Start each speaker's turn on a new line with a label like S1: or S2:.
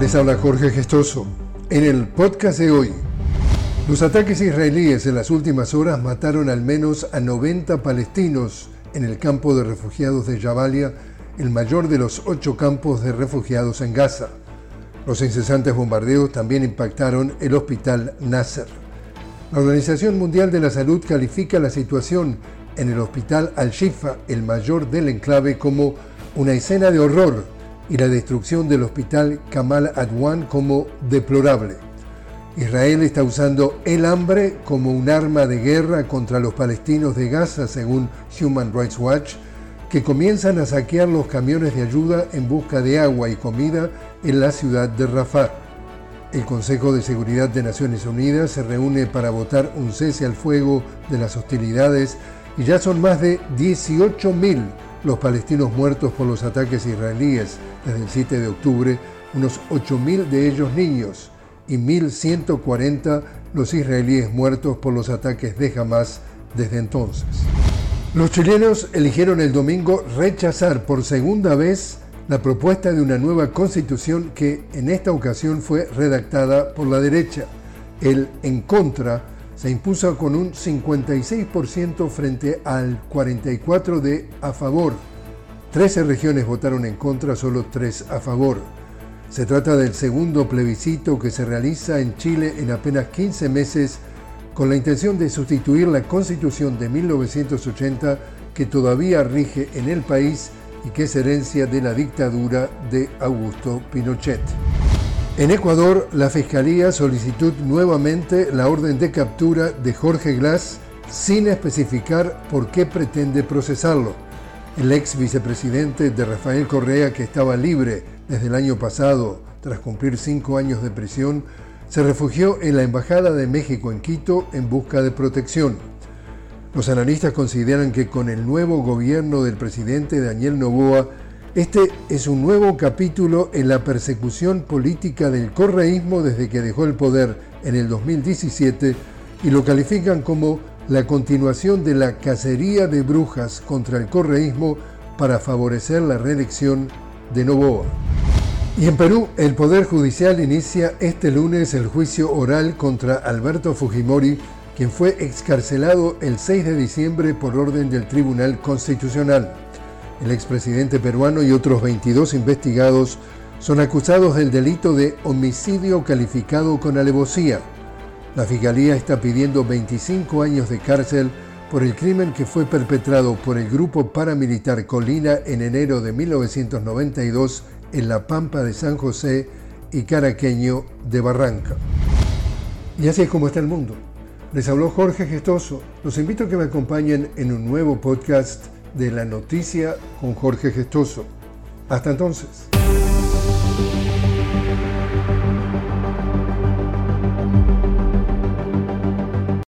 S1: Les habla Jorge Gestoso. En el podcast de hoy, los ataques israelíes en las últimas horas mataron al menos a 90 palestinos en el campo de refugiados de Jabalia, el mayor de los ocho campos de refugiados en Gaza. Los incesantes bombardeos también impactaron el hospital Nasser. La Organización Mundial de la Salud califica la situación en el hospital Al-Shifa, el mayor del enclave, como una escena de horror y la destrucción del hospital Kamal Adwan como deplorable. Israel está usando el hambre como un arma de guerra contra los palestinos de Gaza, según Human Rights Watch, que comienzan a saquear los camiones de ayuda en busca de agua y comida en la ciudad de Rafah. El Consejo de Seguridad de Naciones Unidas se reúne para votar un cese al fuego de las hostilidades y ya son más de 18.000 los palestinos muertos por los ataques israelíes desde el 7 de octubre, unos 8.000 de ellos niños y 1.140 los israelíes muertos por los ataques de Hamas desde entonces. Los chilenos eligieron el domingo rechazar por segunda vez la propuesta de una nueva constitución que en esta ocasión fue redactada por la derecha. El en contra se impuso con un 56% frente al 44% de a favor. 13 regiones votaron en contra, solo 3 a favor. Se trata del segundo plebiscito que se realiza en Chile en apenas 15 meses con la intención de sustituir la constitución de 1980 que todavía rige en el país y que es herencia de la dictadura de Augusto Pinochet. En Ecuador, la Fiscalía solicitó nuevamente la orden de captura de Jorge Glass sin especificar por qué pretende procesarlo. El ex vicepresidente de Rafael Correa, que estaba libre desde el año pasado tras cumplir cinco años de prisión, se refugió en la Embajada de México en Quito en busca de protección. Los analistas consideran que con el nuevo gobierno del presidente Daniel Novoa, este es un nuevo capítulo en la persecución política del correísmo desde que dejó el poder en el 2017 y lo califican como la continuación de la cacería de brujas contra el correísmo para favorecer la reelección de Novoa. Y en Perú, el Poder Judicial inicia este lunes el juicio oral contra Alberto Fujimori, quien fue excarcelado el 6 de diciembre por orden del Tribunal Constitucional. El expresidente peruano y otros 22 investigados son acusados del delito de homicidio calificado con alevosía. La Fiscalía está pidiendo 25 años de cárcel por el crimen que fue perpetrado por el grupo paramilitar Colina en enero de 1992 en la Pampa de San José y Caraqueño de Barranca. Y así es como está el mundo. Les habló Jorge Gestoso. Los invito a que me acompañen en un nuevo podcast de la noticia con Jorge Gestoso. Hasta entonces.